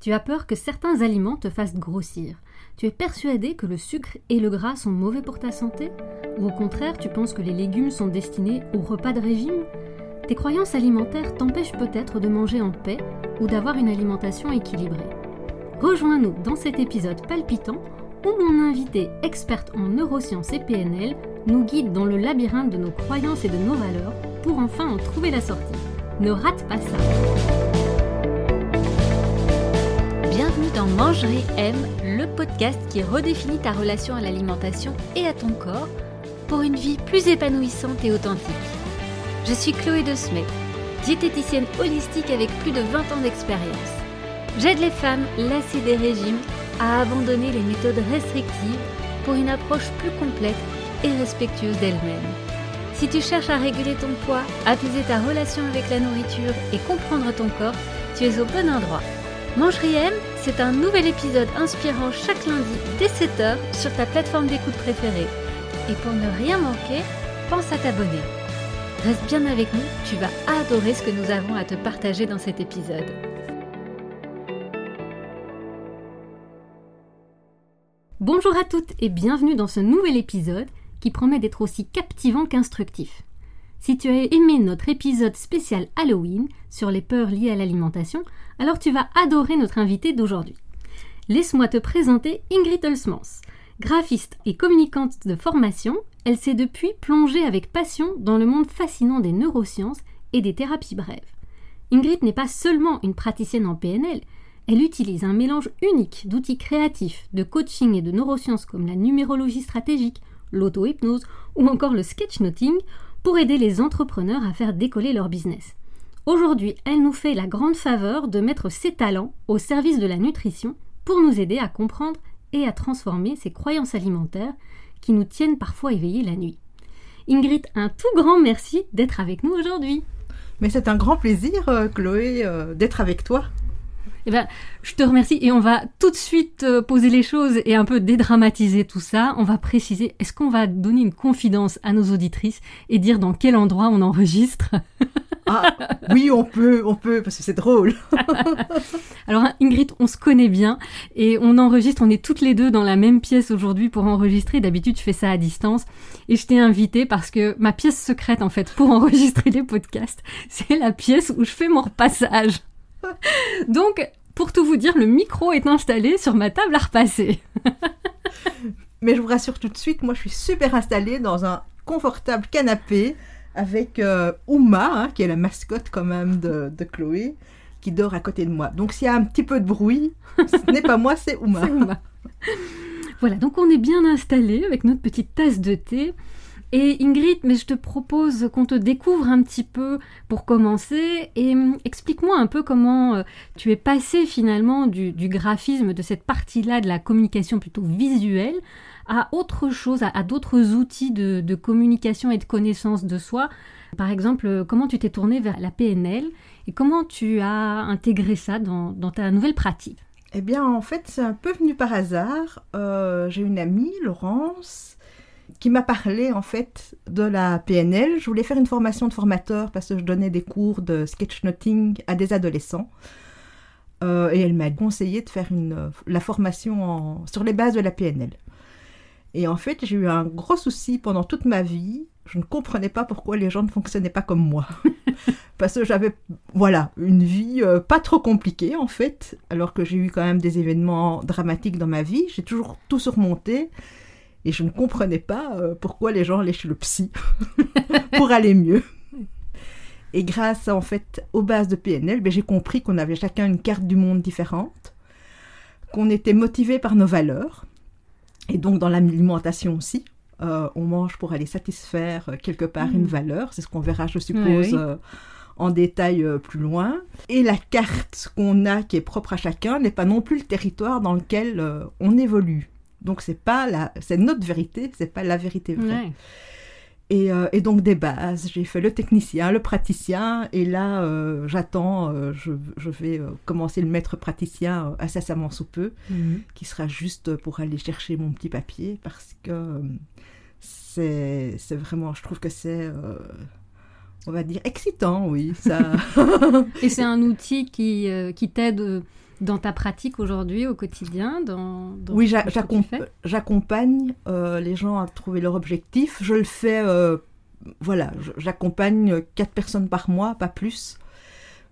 Tu as peur que certains aliments te fassent grossir. Tu es persuadé que le sucre et le gras sont mauvais pour ta santé? Ou au contraire, tu penses que les légumes sont destinés au repas de régime? Tes croyances alimentaires t'empêchent peut-être de manger en paix ou d'avoir une alimentation équilibrée. Rejoins-nous dans cet épisode palpitant où mon invité, experte en neurosciences et PNL, nous guide dans le labyrinthe de nos croyances et de nos valeurs pour enfin en trouver la sortie. Ne rate pas ça dans Mangerie M, le podcast qui redéfinit ta relation à l'alimentation et à ton corps pour une vie plus épanouissante et authentique. Je suis Chloé De Smet, diététicienne holistique avec plus de 20 ans d'expérience. J'aide les femmes lassées des régimes à abandonner les méthodes restrictives pour une approche plus complète et respectueuse d'elles-mêmes. Si tu cherches à réguler ton poids, apaiser ta relation avec la nourriture et comprendre ton corps, tu es au bon endroit. Mangerie M, c'est un nouvel épisode inspirant chaque lundi dès 7h sur ta plateforme d'écoute préférée. Et pour ne rien manquer, pense à t'abonner. Reste bien avec nous, tu vas adorer ce que nous avons à te partager dans cet épisode. Bonjour à toutes et bienvenue dans ce nouvel épisode qui promet d'être aussi captivant qu'instructif. Si tu as aimé notre épisode spécial Halloween sur les peurs liées à l'alimentation, alors tu vas adorer notre invité d'aujourd'hui. Laisse-moi te présenter Ingrid Hulsmans. Graphiste et communicante de formation, elle s'est depuis plongée avec passion dans le monde fascinant des neurosciences et des thérapies brèves. Ingrid n'est pas seulement une praticienne en PNL, elle utilise un mélange unique d'outils créatifs, de coaching et de neurosciences comme la numérologie stratégique, l'auto-hypnose ou encore le sketchnoting pour aider les entrepreneurs à faire décoller leur business. Aujourd'hui, elle nous fait la grande faveur de mettre ses talents au service de la nutrition pour nous aider à comprendre et à transformer ces croyances alimentaires qui nous tiennent parfois éveillés la nuit. Ingrid, un tout grand merci d'être avec nous aujourd'hui. Mais c'est un grand plaisir, euh, Chloé, euh, d'être avec toi. Eh ben, je te remercie et on va tout de suite euh, poser les choses et un peu dédramatiser tout ça. On va préciser, est-ce qu'on va donner une confidence à nos auditrices et dire dans quel endroit on enregistre? Ah oui, on peut, on peut, parce que c'est drôle. Alors Ingrid, on se connaît bien et on enregistre, on est toutes les deux dans la même pièce aujourd'hui pour enregistrer. D'habitude, je fais ça à distance et je t'ai invité parce que ma pièce secrète en fait pour enregistrer les podcasts, c'est la pièce où je fais mon repassage. Donc, pour tout vous dire, le micro est installé sur ma table à repasser. Mais je vous rassure tout de suite, moi je suis super installée dans un confortable canapé avec euh, Uma, hein, qui est la mascotte quand même de, Chloé, qui dort à côté de moi. Donc s'il y a un petit peu de bruit, ce n'est pas moi, c'est Uma. Voilà, donc on est bien installé avec notre petite tasse de thé. Et Ingrid, mais je te propose qu'on te découvre un petit peu pour commencer et hum, explique-moi un peu comment euh, tu es passé finalement du, graphisme, de cette partie-là de la communication plutôt visuelle, à autre chose, à, d'autres outils de, communication et de connaissance de soi. Par exemple, euh, comment tu t'es tourné vers la PNL et comment tu as intégré ça dans, ta nouvelle pratique? Eh bien, en fait, c'est un peu venu par hasard. Euh, j'ai une amie, Laurence, qui m'a parlé en fait de la PNL. Je voulais faire une formation de formateur parce que je donnais des cours de sketchnoting à des adolescents. Euh, et elle m'a conseillé de faire une, la formation sur les bases de la PNL. Et en fait, j'ai eu un gros souci pendant toute ma vie. Je ne comprenais pas pourquoi les gens ne fonctionnaient pas comme moi. parce que j'avais, voilà, une vie euh, pas trop compliquée en fait, alors que j'ai eu quand même des événements dramatiques dans ma vie. J'ai toujours tout surmonté. Et je ne comprenais pas euh, pourquoi les gens allaient chez le psy pour aller mieux. Et grâce en fait aux bases de PNL, ben, j'ai compris qu'on avait chacun une carte du monde différente, qu'on était motivé par nos valeurs, et donc dans l'alimentation aussi. Euh, on mange pour aller satisfaire euh, quelque part une mmh. valeur, c'est ce qu'on verra, je suppose, en détail plus loin. Et la carte qu'on a, qui est propre à chacun, n'est pas non plus le territoire dans lequel on évolue. Donc c'est pas la, c'est notre vérité, c'est pas la vérité vraie. Euh, et, donc des bases, j'ai fait le technicien, le praticien, et là euh, j'attends, euh, je, vais commencer le maître praticien incessamment sous peu, mhm. qui sera juste pour aller chercher mon petit papier, parce que c'est, c'est vraiment, je trouve que c'est, on va dire, excitant, oui. Ça. et c'est un outil qui, qui t'aide dans ta pratique aujourd'hui au quotidien dans, dans Oui, j'accompagne euh, les gens à trouver leur objectif. Je le fais, euh, voilà, j'accompagne quatre personnes par mois, pas plus.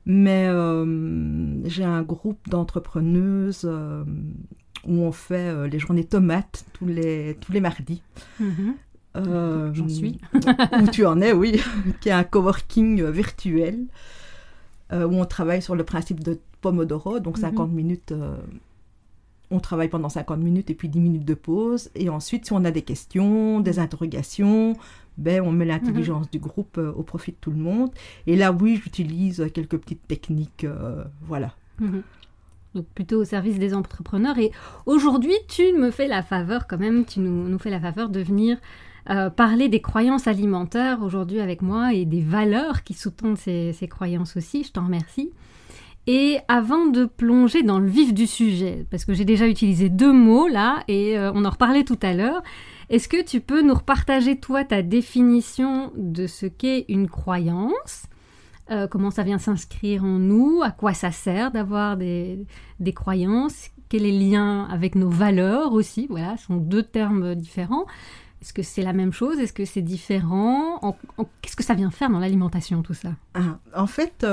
Mais euh, j'ai un groupe d'entrepreneuses où on fait les journées tomates tous les, tous les mardis. Mhm. Euh, J'en suis. où tu en es, oui, qui est un coworking virtuel euh, où on travaille sur le principe de Pomodoro, donc Mhm. 50 minutes. euh, on travaille pendant 50 minutes et puis 10 minutes de pause. Et ensuite, si on a des questions, des interrogations, ben, on met l'intelligence Mhm. du groupe euh, au profit de tout le monde. Et là, oui, j'utilise quelques petites techniques. voilà. Mhm. Donc plutôt au service des entrepreneurs. Et aujourd'hui, tu me fais la faveur quand même, tu nous, nous fais la faveur de venir euh, parler des croyances alimentaires aujourd'hui avec moi et des valeurs qui sous-tendent ces, ces croyances aussi. Je t'en remercie. Et avant de plonger dans le vif du sujet, parce que j'ai déjà utilisé deux mots là et euh, on en reparlait tout à l'heure, est-ce que tu peux nous repartager toi ta définition de ce qu'est une croyance euh, comment ça vient s'inscrire en nous, à quoi ça sert d'avoir des, des croyances, quel est le lien avec nos valeurs aussi, voilà, ce sont deux termes différents. Est-ce que c'est la même chose? Est-ce que c'est différent? En- en- Qu'est-ce que ça vient faire dans l'alimentation tout ça? Ah, en fait,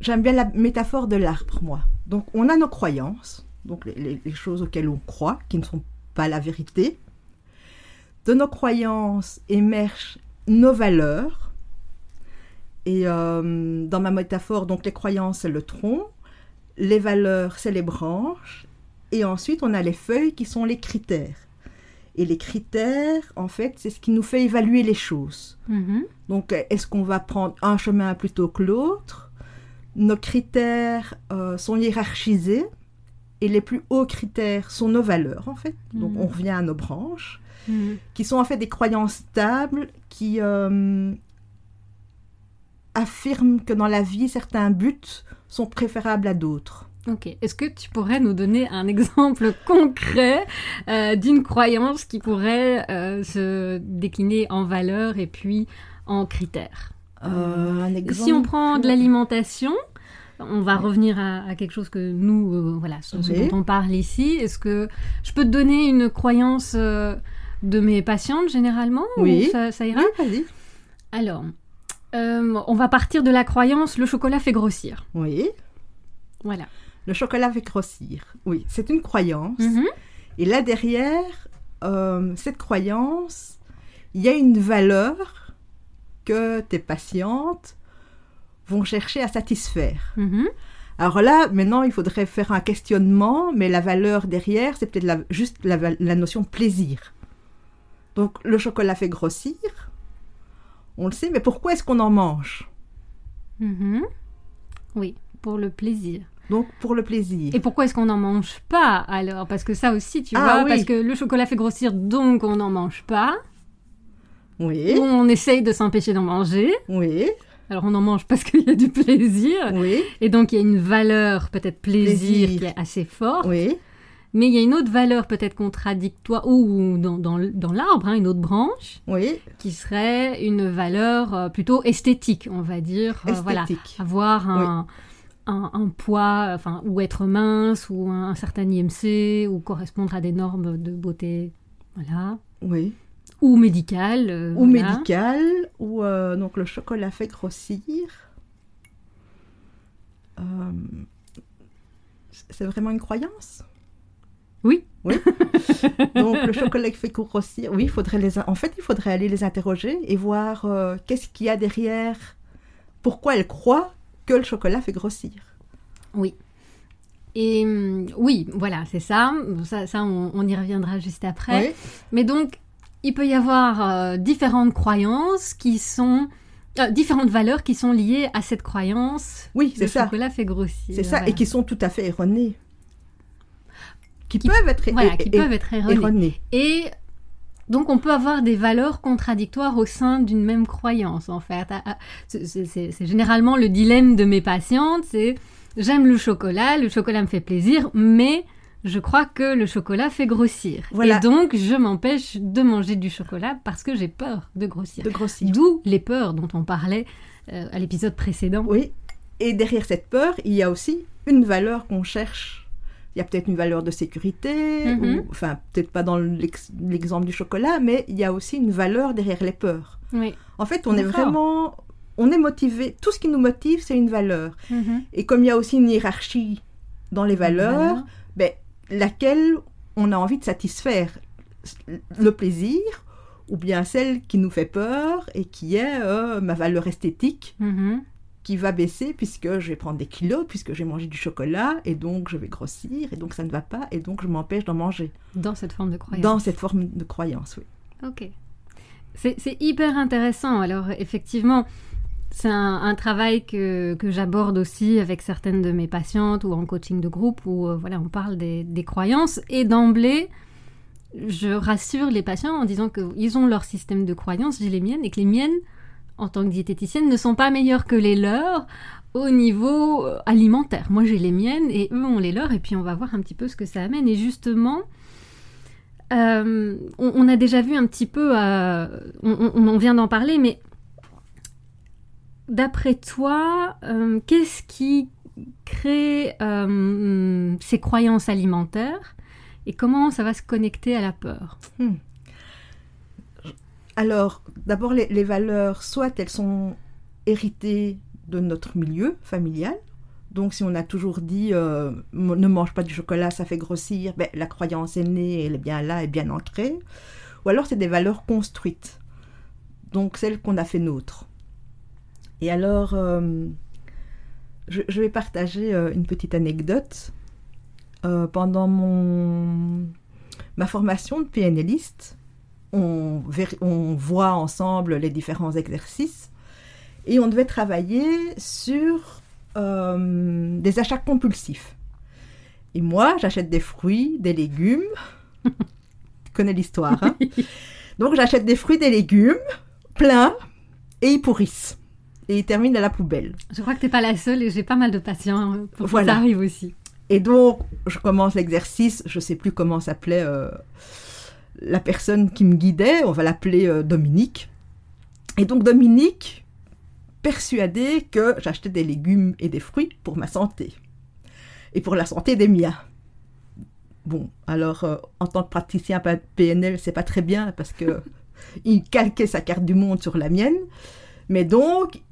j'aime bien la métaphore de l'arbre, moi. Donc, on a nos croyances, donc les, choses auxquelles on croit, qui ne sont pas la vérité. De nos croyances émergent nos valeurs. Et dans ma métaphore, donc les croyances, c'est le tronc, les valeurs, c'est les branches, et ensuite on a les feuilles qui sont les critères. Et les critères, en fait, c'est ce qui nous fait évaluer les choses. Mhm. Donc, est-ce qu'on va prendre un chemin plutôt que l'autre? Nos critères euh, sont hiérarchisés et les plus hauts critères sont nos valeurs, en fait. Donc, Mhm. on revient à nos branches, Mhm. qui sont en fait des croyances stables qui euh, affirment que dans la vie, certains buts sont préférables à d'autres. Ok. Est-ce que tu pourrais nous donner un exemple concret euh, d'une croyance qui pourrait euh, se décliner en valeurs et puis en critères Euh, un exemple. Si on prend de l'alimentation, on va revenir à, à quelque chose que nous, voilà, ce, ce dont on parle ici. Est-ce que je peux te donner une croyance de mes patientes généralement ou Oui. ça, ça ira? Oui, vas-y. Alors, on va partir de la croyance le chocolat fait grossir. Oui. Voilà. Le chocolat fait grossir. Oui, c'est une croyance. Mhm. Et là derrière, euh, cette croyance, il y a une valeur que tes patientes vont chercher à satisfaire. Mhm. Alors là, maintenant, il faudrait faire un questionnement, mais la valeur derrière, c'est peut-être juste la, notion de plaisir. Donc, le chocolat fait grossir, on le sait, mais pourquoi est-ce qu'on en mange? Mhm. Oui, pour le plaisir. Donc, pour le plaisir. Et pourquoi est-ce qu'on n'en mange pas alors? Parce que ça aussi, tu Ah, vois, oui. parce que le chocolat fait grossir, donc on n'en mange pas. Oui, Ou on essaye de s'empêcher d'en manger. oui, Alors on en mange parce qu'il y a du plaisir. oui, Et donc il y a une valeur peut-être plaisir, Plaisir. qui est assez forte. oui, Mais il y a une autre valeur peut-être contradictoire, ou dans, dans, dans l'arbre, hein, une autre branche, oui, qui serait une valeur euh, plutôt esthétique, on va dire. Euh, voilà, esthétique. avoir un, un, un poids, enfin, ou être mince, ou un, un certain IMC, ou correspondre à des normes de beauté, voilà. Oui. Ou médicale. euh, ou voilà. médical, ou euh, donc le chocolat fait grossir. Euh, c'est vraiment une croyance? Oui. Donc le chocolat fait grossir, oui, il faudrait les, en fait, il faudrait aller les interroger et voir qu'est-ce qu'il y a derrière, pourquoi elles croient que le chocolat fait grossir. Oui. Et hum, oui, voilà, c'est ça. Ça, ça, on, on y reviendra juste après. Oui, Mais donc, il peut y avoir euh, différentes croyances qui sont... euh, différentes valeurs qui sont liées à cette croyance. oui, Le c'est ça. chocolat fait grossir. C'est ça, voilà. et qui sont tout à fait erronées. Qui, Qui- peuvent être, Voilà, é- qui é- peuvent être erronées. erronées. Et donc, on peut avoir des valeurs contradictoires au sein d'une même croyance, en fait. Ah, ah, c'est- généralement le dilemme de mes patientes, c'est j'aime le chocolat, le chocolat me fait plaisir, mais je crois que le chocolat fait grossir. Voilà. Et donc, je m'empêche de manger du chocolat parce que j'ai peur de grossir. De grossir. D'où les peurs dont on parlait euh, à l'épisode précédent. Oui, Et derrière cette peur, il y a aussi une valeur qu'on cherche. Il y a peut-être une valeur de sécurité, Mhm. ou, enfin peut-être pas dans l'ex- l'exemple du chocolat, mais il y a aussi une valeur derrière les peurs. Oui. En fait, on est vraiment, on est motivé. Tout ce qui nous motive, c'est une valeur. Mhm. Et comme il y a aussi une hiérarchie dans les valeurs, Valeur. ben, laquelle on a envie de satisfaire? Le plaisir ou bien celle qui nous fait peur et qui est euh, ma valeur esthétique? Mhm. Qui va baisser puisque je vais prendre des kilos, puisque j'ai mangé du chocolat et donc je vais grossir et donc ça ne va pas et donc je m'empêche d'en manger. Dans cette forme de croyance. Dans cette forme de croyance, oui. Ok. C'est hyper intéressant. Alors, effectivement, c'est un, un travail que, que j'aborde aussi avec certaines de mes patientes ou en coaching de groupe où euh, voilà, on parle des, des croyances. Et d'emblée, je rassure les patients en disant qu'ils ont leur système de croyances, j'ai les miennes, et que les miennes, en tant que diététicienne, ne sont pas meilleures que les leurs au niveau euh, alimentaire. Moi, j'ai les miennes et eux ont les leurs, et puis on va voir un petit peu ce que ça amène. Et justement, euh, on, a déjà vu un petit peu, euh, on, vient d'en parler, mais d'après toi, qu'est-ce qui crée ces croyances alimentaires et comment ça va se connecter à la peur? Alors, d'abord, les, valeurs, soit elles sont héritées de notre milieu familial. Donc, si on a toujours dit euh, ne mange pas du chocolat, ça fait grossir, ben, la croyance est née, elle est bien là, elle est bien ancrée. Ou alors, c'est des valeurs construites. Donc, celles qu'on a fait nôtres. Et alors, euh, je, vais partager euh, une petite anecdote. Pendant mon, ma formation de PNListe, on, voit ensemble les différents exercices et on devait travailler sur euh, des achats compulsifs. Et moi, j'achète des fruits, des légumes. tu connais l'histoire, hein? Donc j'achète des fruits, des légumes, plein, et ils pourrissent. Et ils terminent à la poubelle. Je crois que t'es pas la seule et j'ai pas mal de patients euh, pour Voilà. que ça arrive aussi. Et donc, je commence l'exercice, je sais plus comment s'appelait euh, la personne qui me guidait, on va l'appeler euh, Dominique. Et donc, Dominique, persuadé que j'achetais des légumes et des fruits pour ma santé. Et pour la santé des miens. Bon, alors, euh, en tant que praticien PNL, c'est pas très bien parce que il calquait sa carte du monde sur la mienne. Mais donc,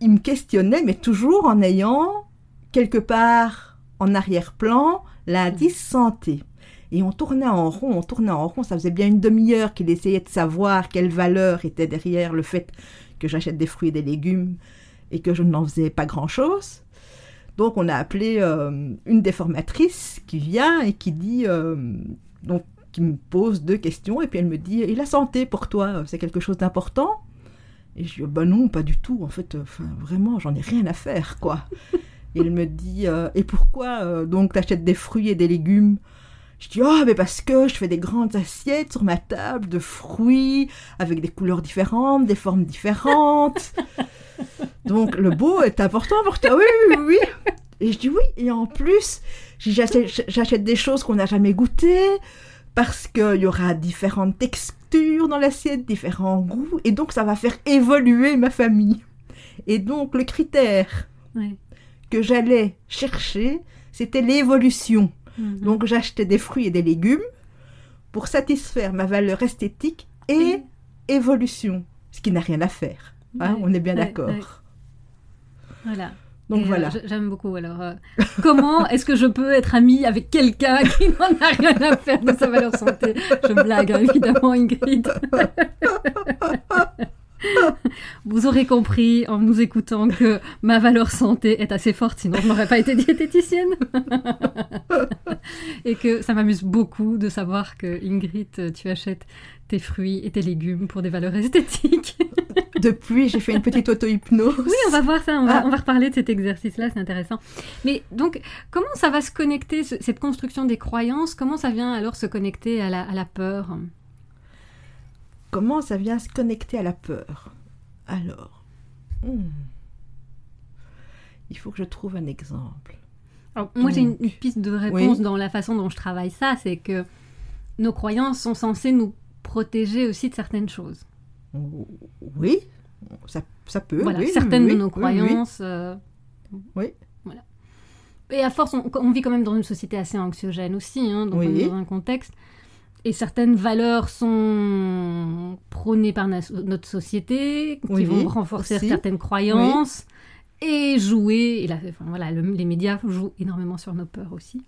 il me questionnait, mais toujours en ayant quelque part en arrière-plan l'indice santé. Et on tournait en rond, on tournait en rond. Ça faisait bien une demi-heure qu'il essayait de savoir quelle valeur était derrière le fait que j'achète des fruits et des légumes et que je n'en faisais pas grand-chose. Donc on a appelé euh, une des formatrices qui vient et qui dit, euh, donc qui me pose deux questions et puis elle me dit, et la santé pour toi, c'est quelque chose d'important? Et je dis, ben non, pas du tout. En fait, enfin, vraiment, j'en ai rien à faire, quoi. Et elle me dit euh, Et pourquoi donc t'achètes des fruits et des légumes Je dis Oh, mais parce que je fais des grandes assiettes sur ma table de fruits avec des couleurs différentes, des formes différentes. donc le beau est important pour toi. Oui, oui, oui. Et je dis Oui. Et en plus, j'achète des choses qu'on n'a jamais goûtées parce qu'il y aura différentes textures dans l'assiette, différents goûts. Et donc ça va faire évoluer ma famille. Et donc le critère que j'allais chercher, c'était l'évolution. Mhm. Donc j'achetais des fruits et des légumes pour satisfaire ma valeur esthétique et évolution, ce qui n'a rien à faire. hein, on est bien d'accord. Voilà. Donc Et, euh, voilà. J'aime beaucoup. Alors, euh, comment est-ce que je peux être amie avec quelqu'un qui n'en a rien à faire de sa valeur santé? Je blague, hein, évidemment, Ingrid. Vous aurez compris en nous écoutant que ma valeur santé est assez forte, sinon je n'aurais pas été diététicienne. et que ça m'amuse beaucoup de savoir que Ingrid, tu achètes tes fruits et tes légumes pour des valeurs esthétiques. Depuis, j'ai fait une petite auto-hypnose. Oui, on va voir ça, on va, Ah. on va reparler de cet exercice-là, c'est intéressant. Mais donc, comment ça va se connecter, ce- cette construction des croyances, comment ça vient alors se connecter à la, à la peur? Comment ça vient se connecter à la peur? Alors, hmm. il faut que je trouve un exemple. Alors, Moi, j'ai une, piste de réponse oui. dans la façon dont je travaille ça, c'est que nos croyances sont censées nous protéger aussi de certaines choses. Oui, Ça, ça peut, Voilà, oui, certaines oui, de nos croyances. euh, Oui. Voilà. Et à force, on, on vit quand même dans une société assez anxiogène aussi, hein, donc dans un contexte. Et certaines valeurs sont prônées par notre société, qui Oui, vont renforcer aussi. certaines croyances et jouer. Et la- enfin, voilà, le- les médias jouent énormément sur nos peurs aussi.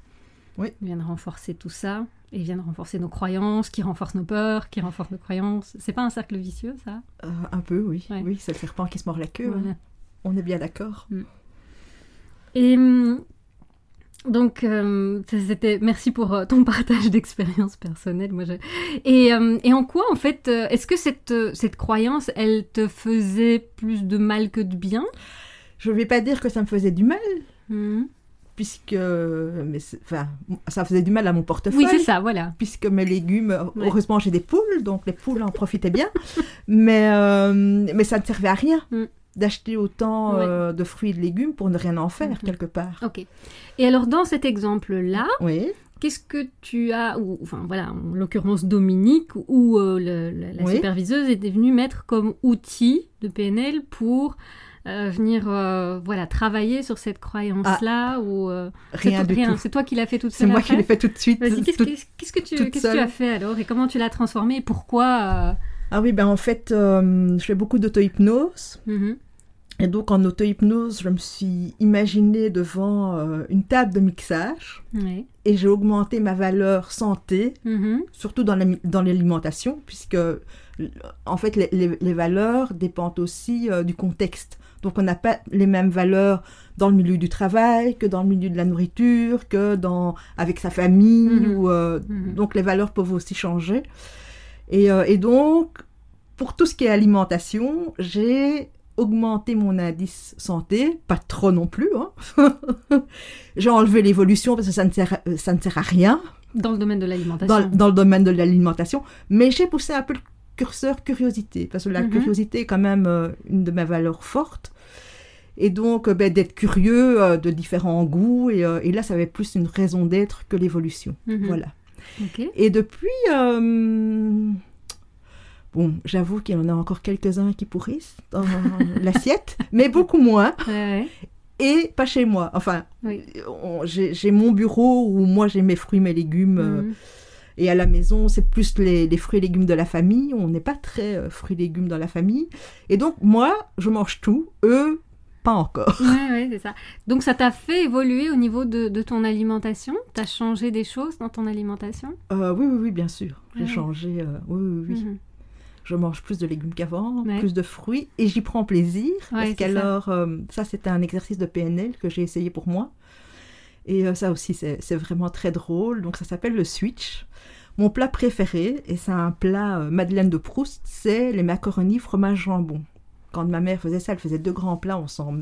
Oui. Ils viennent renforcer tout ça. Et ils viennent renforcer nos croyances, qui renforcent nos peurs, qui renforcent nos croyances. C'est pas un cercle vicieux, ça? Euh, un peu, oui. Ouais. Oui, c'est le serpent qui se mord la queue. Voilà. hein. On est bien d'accord. Et hum, donc, euh, c'était merci pour euh, ton partage d'expérience personnelle. Moi, je- et, euh, et en quoi, en fait, est-ce que cette, cette croyance, elle te faisait plus de mal que de bien? Je vais pas dire que ça me faisait du mal, Mhm. puisque mais enfin, ça faisait du mal à mon portefeuille. Oui, c'est ça, voilà. Puisque mes légumes, Ouais. heureusement j'ai des poules, donc les poules en profitaient bien, mais, mais ça ne servait à rien Mm. D'acheter autant euh, de fruits et de légumes pour ne rien en faire Mhm. quelque part. Ok. Et alors, dans cet exemple-là, Oui, qu'est-ce que tu as, ou enfin voilà, en l'occurrence Dominique, ou euh, le- la, la Oui. superviseuse était venue mettre comme outil de PNL pour euh, venir euh, voilà travailler sur cette croyance-là ou euh, c'est rien du tout. C'est toi qui l'as fait toute C'est seule. moi à qui l'ai fait tout de suite. Qu'est-ce que tu qu'est-ce que tu as fait alors et comment tu l'as transformé et pourquoi Ah oui, ben en fait, euh, je fais beaucoup d'auto-hypnose. mhm, Et donc en auto-hypnose, je me suis imaginée devant euh, une table de mixage et j'ai augmenté ma valeur santé, mhm, surtout dans la- dans l'alimentation, puisque en fait les, les- les valeurs dépendent aussi euh, du contexte. Donc on n'a pas les mêmes valeurs dans le milieu du travail que dans le milieu de la nourriture, que dans avec sa famille. Mhm. Ou, euh, mhm. donc les valeurs peuvent aussi changer. Et, euh, et donc, pour tout ce qui est alimentation, j'ai augmenté mon indice santé, pas trop non plus. hein. j'ai enlevé l'évolution parce que ça ne sert, à- ça ne sert à rien Dans le domaine de l'alimentation. dans, dans le domaine de l'alimentation, mais j'ai poussé un peu le curseur curiosité, parce que la Mhm. curiosité est quand même euh, une de mes valeurs fortes. Et donc, euh, ben, d'être curieux euh, de différents goûts, et, euh, et là, ça avait plus une raison d'être que l'évolution. Mhm. Voilà. Et depuis, euh, bon, j'avoue qu'il y en a encore quelques-uns qui pourrissent dans l'assiette, mais beaucoup moins, Ouais, ouais. et pas chez moi. Enfin, Oui. j'ai mon bureau où moi j'ai mes fruits, mes légumes. euh, Mhm. et à la maison, c'est plus les, les fruits et légumes de la famille. On n'est pas très euh, fruits et légumes dans la famille. Et donc, moi, je mange tout. Eux, pas encore. Ouais, ouais, c'est ça. Donc ça t'a fait évoluer au niveau de, de ton alimentation? T'as changé des choses dans ton alimentation? Euh, oui, oui, oui, bien sûr. J'ai Ouais. changé. euh, oui, oui, oui. Mhm. Je mange plus de légumes qu'avant, Ouais. plus de fruits. Et j'y prends plaisir. Ouais, parce qu'alors, euh, ça, c'était un exercice de PNL que j'ai essayé pour moi. Et euh, ça aussi, c'est vraiment très drôle. Donc, ça s'appelle le switch. Mon plat préféré, et c'est un plat euh, Madeleine de Proust, c'est les macaronis fromage jambon. Quand ma mère faisait ça, elle faisait deux grands plats, on s'en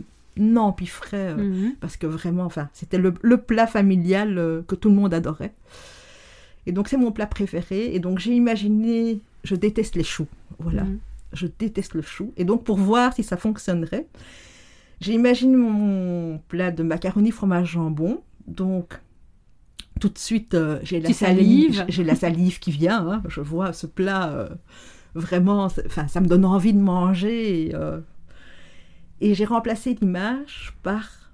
empiffrait. euh, Mhm. parce que vraiment, enfin, c'était le, le plat familial euh, que tout le monde adorait. Et donc, c'est mon plat préféré. Et donc, j'ai imaginé, je déteste les choux. Voilà, Mhm. je déteste le chou. Et donc, pour voir si ça fonctionnerait, j'ai imaginé mon plat de macaroni fromage jambon. Donc, tout de suite, euh, j'ai la salive, j'ai la salive qui vient. hein. Je vois ce plat euh, vraiment, enfin, ça me donne envie de manger. Et, euh, et j'ai remplacé l'image par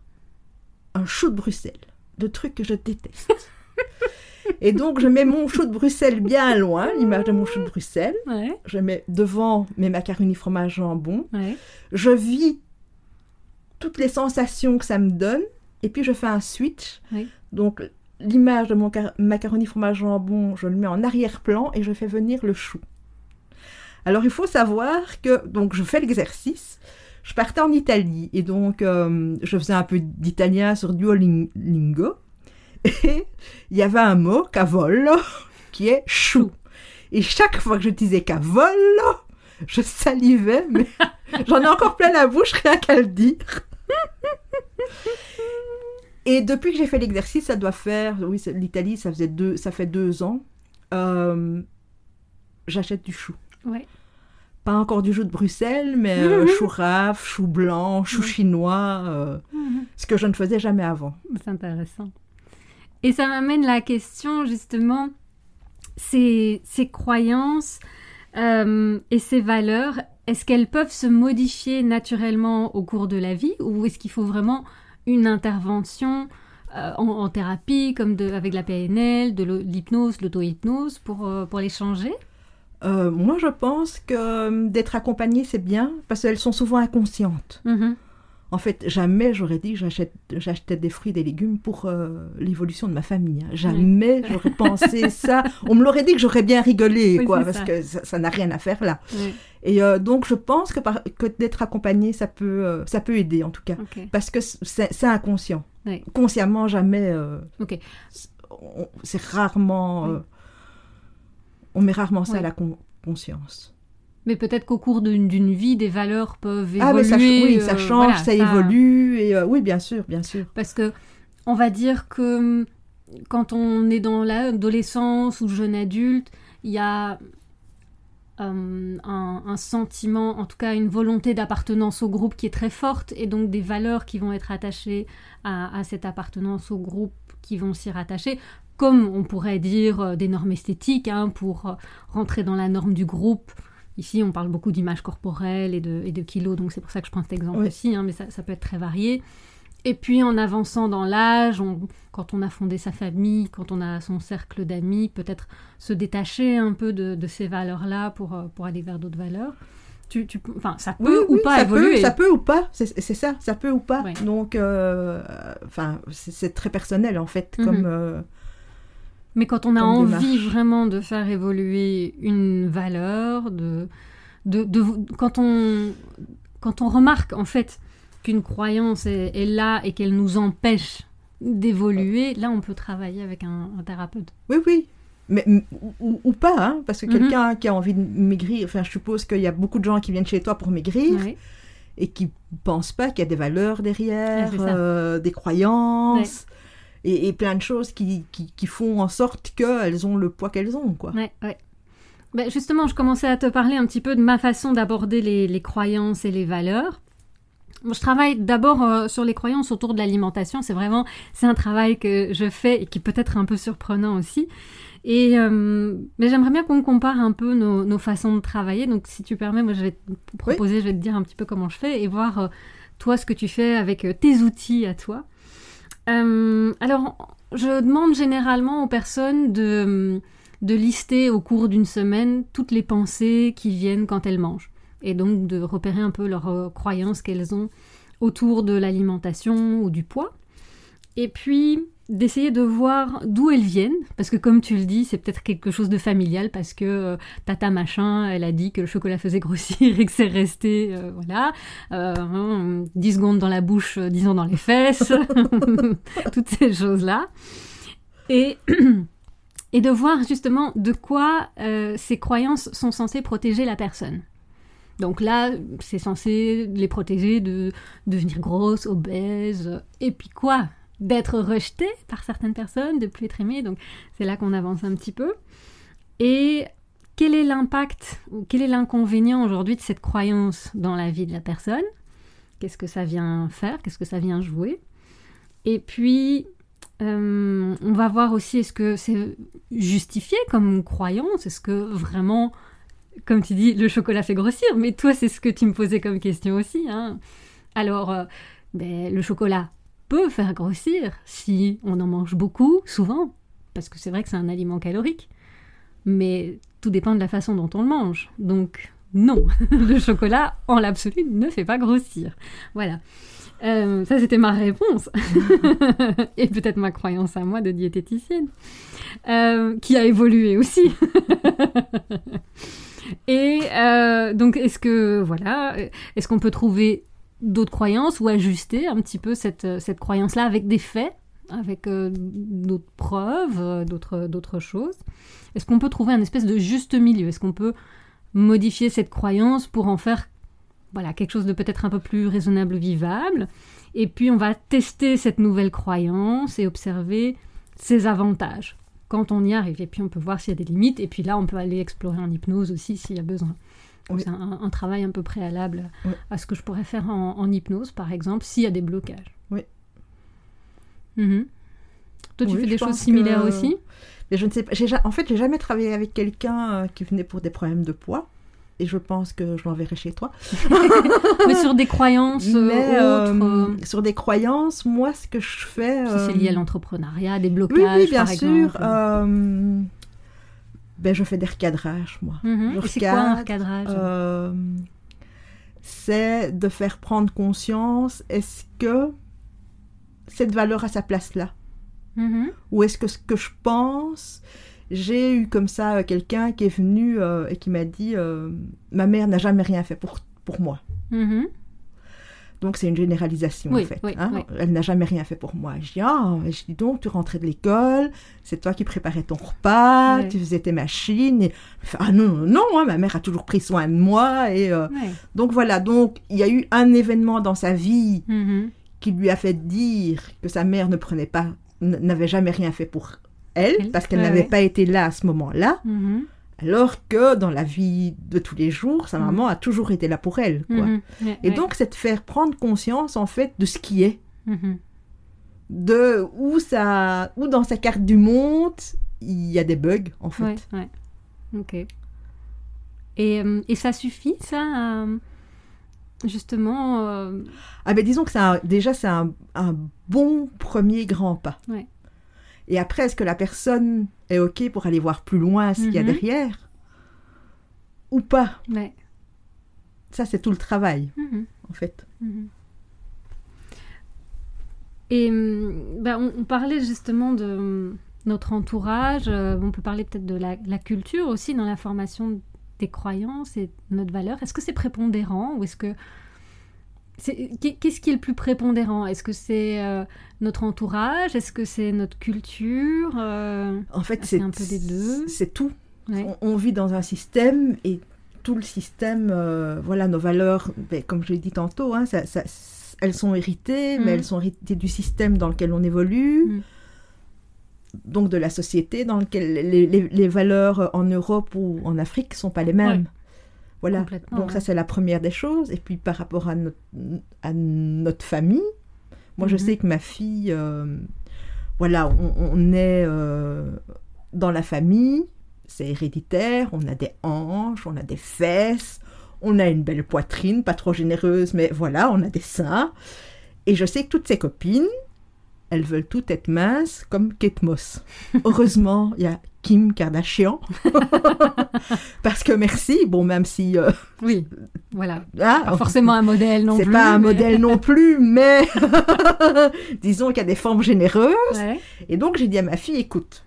un chou de Bruxelles, le truc que je déteste. Et donc, je mets mon chou de Bruxelles bien loin, l'image de mon chou de Bruxelles. Ouais, Je mets devant mes macaronis fromage jambon. ouais. Je vis toutes les sensations que ça me donne. Et puis, je fais un switch. Donc, l'image de mon car- macaroni fromage jambon, je le mets en arrière-plan et je fais venir le chou. Alors, il faut savoir que, donc, je fais l'exercice. Je partais en Italie et donc, euh, je faisais un peu d'italien sur Duolingo. Et il y avait un mot, cavolo, qui est chou. Et chaque fois que je disais cavolo, je salivais, mais j'en ai encore plein la bouche, rien qu'à le dire. Et depuis que j'ai fait l'exercice, ça doit faire, oui, l'Italie, ça faisait deux, ça fait deux ans. euh, J'achète du chou. Ouais. Pas encore du chou de Bruxelles, mais euh, Mhm. chou raf, chou blanc, chou Ouais. chinois, euh, Mhm. ce que je ne faisais jamais avant. C'est intéressant. Et ça m'amène la question, justement, ces, ces croyances euh, et ces valeurs, est-ce qu'elles peuvent se modifier naturellement au cours de la vie ou est-ce qu'il faut vraiment une intervention euh, en, thérapie, comme de, avec la PNL, de l'hypnose, l'auto-hypnose, pour, euh, pour les changer? Euh, Moi, je pense que d'être accompagnée, c'est bien, parce qu'elles sont souvent inconscientes. Mm-hmm. En fait, jamais j'aurais dit que j'achetais des fruits et des légumes pour l'évolution de ma famille. Hein. Jamais j'aurais pensé ça. On me l'aurait dit que j'aurais bien rigolé, quoi, parce que ça n'a rien à faire là. Et donc, je pense que, que d'être accompagnée, ça peut, ça peut aider, en tout cas. Parce que c'est inconscient. Consciemment, jamais. Euh, c'est rarement. Euh, on met rarement ça à la conscience. Mais peut-être qu'au cours d'une vie, des valeurs peuvent évoluer. Ah, ça, oui, ça euh, change, ça, évolue. Et, oui, bien sûr, bien sûr. Parce que on va dire que hum, quand on est dans l'adolescence ou jeune adulte, il y a euh, un, sentiment, en tout cas une volonté d'appartenance au groupe qui est très forte et donc des valeurs qui vont être attachées à, cette appartenance au groupe qui vont s'y rattacher, comme on pourrait dire euh, des normes esthétiques hein, pour euh, rentrer dans la norme du groupe. Ici, on parle beaucoup d'image corporelle et de, et de kilos, donc c'est pour ça que je prends cet exemple aussi, hein, mais ça, ça, peut être très varié. Et puis en avançant dans l'âge, quand on a fondé sa famille, quand on a son cercle d'amis, peut-être se détacher un peu de, ces valeurs-là pour, euh, pour aller vers d'autres valeurs. Tu, tu, enfin, ça peut ou pas ça évoluer. Peut, ça peut ou pas, c'est ça, ça peut ou pas. Donc, euh, enfin, c'est très personnel en fait. Mhm. comme, euh, Mais quand on a envie vraiment de faire évoluer une valeur, de, de, de, quand, on, quand on remarque en fait qu'une croyance est, là et qu'elle nous empêche d'évoluer, là on peut travailler avec un, thérapeute. Oui, oui. Mais, ou, pas, hein, parce que mhm. quelqu'un qui a envie de maigrir, enfin je suppose qu'il y a beaucoup de gens qui viennent chez toi pour maigrir et qui pensent pas qu'il y a des valeurs derrière, euh, des croyances. Et, plein de choses qui, qui, font en sorte qu'elles ont le poids qu'elles ont. Quoi. Ouais, ouais. Ben justement, je commençais à te parler un petit peu de ma façon d'aborder les, les, croyances et les valeurs je travaille d'abord euh, sur les croyances autour de l'alimentation. C'est vraiment, c'est un travail que je fais et qui peut être un peu surprenant aussi. Et euh, mais j'aimerais bien qu'on compare un peu nos, façons de travailler. Donc, si tu permets, moi, je vais te proposer, je vais te dire un petit peu comment je fais et voir euh, toi ce que tu fais avec tes outils à toi. Alors, je demande généralement aux personnes de de lister au cours d'une semaine toutes les pensées qui viennent quand elles mangent et donc de repérer un peu leurs euh, croyances qu'elles ont autour de l'alimentation ou du poids. Et puis d'essayer de voir d'où elles viennent, parce que comme tu le dis, c'est peut-être quelque chose de familial, parce que euh, tata machin, elle a dit que le chocolat faisait grossir et que c'est resté, euh, voilà, 10 secondes dans la bouche, 10 ans dans les fesses, toutes ces choses-là. Et, et de voir justement de quoi ces croyances sont censées protéger la personne. Donc là, c'est censé les protéger de devenir grosses, obèses, et puis quoi? D'être rejetées par certaines personnes, de plus être aimées. Donc c'est là qu'on avance un petit peu. Et quel est l'impact ou quel est l'inconvénient aujourd'hui de cette croyance dans la vie de la personne? Qu'est-ce que ça vient faire? Qu'est-ce que ça vient jouer? Et puis, euh, on va voir aussi est-ce que c'est justifié comme croyance? Est-ce que vraiment comme tu dis, le chocolat fait grossir, mais toi, c'est ce que tu me posais comme question aussi. Hein. Alors, euh, ben, le chocolat faire grossir si on en mange beaucoup, souvent, parce que c'est vrai que c'est un aliment calorique. Mais tout dépend de la façon dont on le mange. Donc, non, le chocolat, en l'absolu, ne fait pas grossir. Voilà. Euh, ça, c'était ma réponse. Et peut-être ma croyance à moi de diététicienne, euh, qui a évolué aussi. Et euh, donc, est-ce que, voilà, est-ce qu'on peut trouver d'autres croyances ou ajuster un petit peu cette, cette croyance-là avec des faits, avec euh, d'autres preuves, euh, d'autres, d'autres choses Est-ce qu'on peut trouver un espèce de juste milieu? Est-ce qu'on peut modifier cette croyance pour en faire voilà, quelque chose de peut-être un peu plus raisonnable, vivable? Et puis, on va tester cette nouvelle croyance et observer ses avantages quand on y arrive. Et puis on peut voir s'il y a des limites. Et puis là, on peut aller explorer en hypnose aussi s'il y a besoin. C'est un, travail un peu préalable à ce que je pourrais faire en, hypnose, par exemple, s'il y a des blocages. Oui. Mhm. Toi, tu fais des choses similaires aussi? Mais je ne sais pas. En fait, j'ai jamais travaillé avec quelqu'un euh, qui venait pour des problèmes de poids. et je pense que je l'enverrai chez toi. Mais sur des croyances euh, Mais, euh, autres. euh, sur des croyances, moi, ce que je fais. si c'est lié à l'entrepreneuriat, des Oui, blocages, oui, bien par sûr. exemple. Ben, je fais des recadrages, moi. Mhm. c'est quoi un recadrage Euh, c'est de faire prendre conscience, est-ce que cette valeur a sa place là? Mhm. Ou est-ce que ce que je pense, j'ai eu comme ça euh, quelqu'un qui est venu euh, et qui m'a dit ma mère n'a jamais rien fait pour, pour moi. Mhm. Donc c'est une généralisation Oui, en fait. oui, hein. oui. Elle n'a jamais rien fait pour moi. Je dis ah, je dis donc tu rentrais de l'école, c'est toi qui préparais ton repas, tu faisais tes machines. Et... Ah non non non, hein, ma mère a toujours pris soin de moi et euh, donc voilà. Donc il y a eu un événement dans sa vie Mhm. qui lui a fait dire que sa mère ne prenait pas, n'avait jamais rien fait pour elle Elle, parce qu'elle n'avait pas été là à ce moment-là. Mhm. Alors que dans la vie de tous les jours, sa Mhm. maman a toujours été là pour elle. Quoi. Mhm. Ouais, Et donc, c'est de faire prendre conscience, en fait, de ce qui est. Mhm. De où, ça, où dans sa carte du monde, il y a des bugs, en fait. Ouais, ouais. Ok. Et, euh, et ça suffit, ça euh, Justement. euh, Ah ben, disons que un- déjà, c'est un, un bon premier grand pas. Ouais. Et après, est-ce que la personne est OK pour aller voir plus loin ce qu'il y a Mhm. derrière Ou pas? Ouais. Ça, c'est tout le travail, Mhm. en fait. Mhm. Et bah, on, on parlait justement de hum, notre entourage, euh, on peut parler peut-être de la, la culture aussi dans la formation des croyances et de notre valeur. Est-ce que c'est prépondérant ou est-ce que... Qu'est-ce qui est le plus prépondérant? Est-ce que c'est euh, notre entourage? Est-ce que c'est notre culture? Euh, En fait, C'est un peu des deux. C'est tout. ouais. On, on vit dans un système et tout le système, euh, voilà, nos valeurs, ben, comme je l'ai dit tantôt, hein, ça- ça- elles sont héritées, mais elles sont héritées du système dans lequel on évolue, Mhm. donc de la société dans lequel les, les- les valeurs en Europe ou en Afrique sont pas les mêmes. Voilà. Donc ouais. ça c'est la première des choses. Et puis par rapport à notre, à notre famille, moi je Mhm. sais que ma fille, euh, voilà, on, on est euh, dans la famille, c'est héréditaire, on a des hanches, on a des fesses, on a une belle poitrine, pas trop généreuse, mais voilà, on a des seins. Et je sais que toutes ses copines, elles veulent toutes être minces comme Kate Moss. Heureusement, il y a Kim Kardashian. Parce que merci, bon, même si... euh, Oui, voilà. hein, Pas forcément un modèle non c'est plus. pas un modèle non plus, mais disons qu'il y a des formes généreuses. Ouais. Et donc j'ai dit à ma fille, écoute,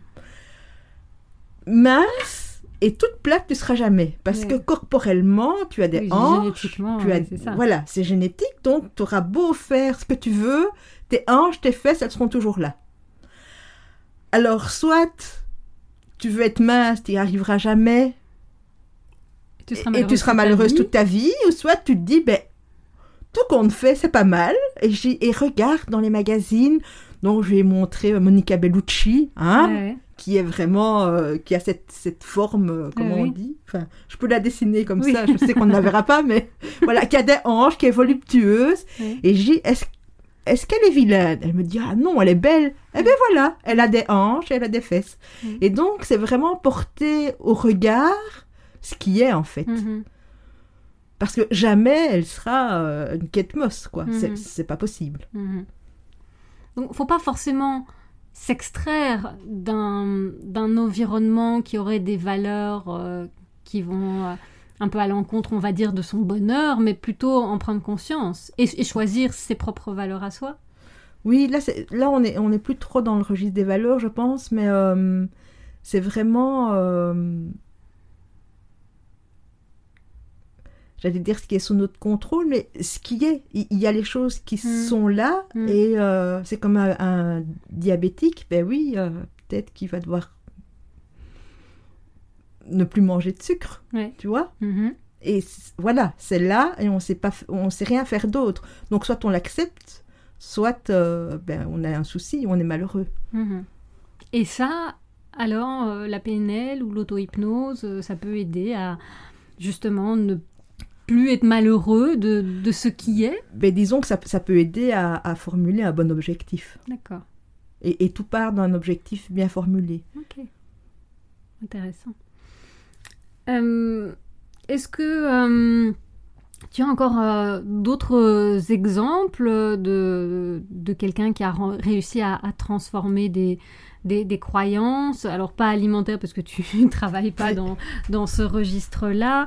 mince et toute plate, tu seras jamais. Parce Ouais. que corporellement, tu as des Oui, hanches. génétiquement, Tu ouais, as, c'est ça. voilà, c'est génétique, donc tu auras beau faire ce que tu veux, tes hanches, tes fesses, elles seront toujours là. Alors, soit tu veux être mince, tu n'y arriveras jamais, Tu seras et malheureuse tu seras toute ta malheureuse toute ta vie, ou soit tu te dis, ben, tout qu'on fait, c'est pas mal, et, j'ai- et regarde dans les magazines, donc je vais montrer euh, Monica Bellucci, hein, Ouais. qui est vraiment, euh, qui a cette, cette forme, euh, comment on oui. dit? Enfin, je peux la dessiner comme Oui. ça, je sais qu'on ne la verra pas, mais voilà, qui a des hanches, qui est voluptueuse, et j'ai est-ce est-ce qu'elle est vilaine? Elle me dit, ah non, elle est belle. Eh bien voilà, elle a des hanches, elle a des fesses. Mm. Et donc, c'est vraiment porter au regard ce qui est, en fait. Mhm. Parce que jamais elle sera euh, une Kate Moss, quoi. C'est- Mhm. C'est pas possible. Mhm. Donc, faut pas forcément s'extraire d'un d'un environnement qui aurait des valeurs euh, qui vont euh, un peu à l'encontre, on va dire, de son bonheur, mais plutôt en prendre conscience et, et choisir ses propres valeurs à soi. Oui, là, là on est, on est plus trop dans le registre des valeurs, je pense, mais euh, c'est vraiment. euh, J'allais dire ce qui est sous notre contrôle, mais ce qui est. Il il y a les choses qui Mm. sont là, Mm. et euh, c'est comme un, un diabétique, ben oui, peut-être qu'il va devoir ne plus manger de sucre, Ouais. tu vois Mhm. Et voilà, c'est là et on sait pas, on sait rien faire d'autre. Donc soit on l'accepte, soit euh, ben, on a un souci, on est malheureux. Mhm. Et ça, alors, euh, la PNL ou l'auto-hypnose, euh, ça peut aider à justement ne plus être malheureux de, de ce qui est? Ben, disons que ça, ça peut aider à, à formuler un bon objectif. D'accord. Et, et tout part d'un objectif bien formulé. Ok. Intéressant. Euh, est-ce que euh, tu as encore euh, d'autres exemples de, de quelqu'un qui a réussi à, transformer des, des, des croyances, alors pas alimentaires parce que tu ne travailles pas dans, dans ce registre-là,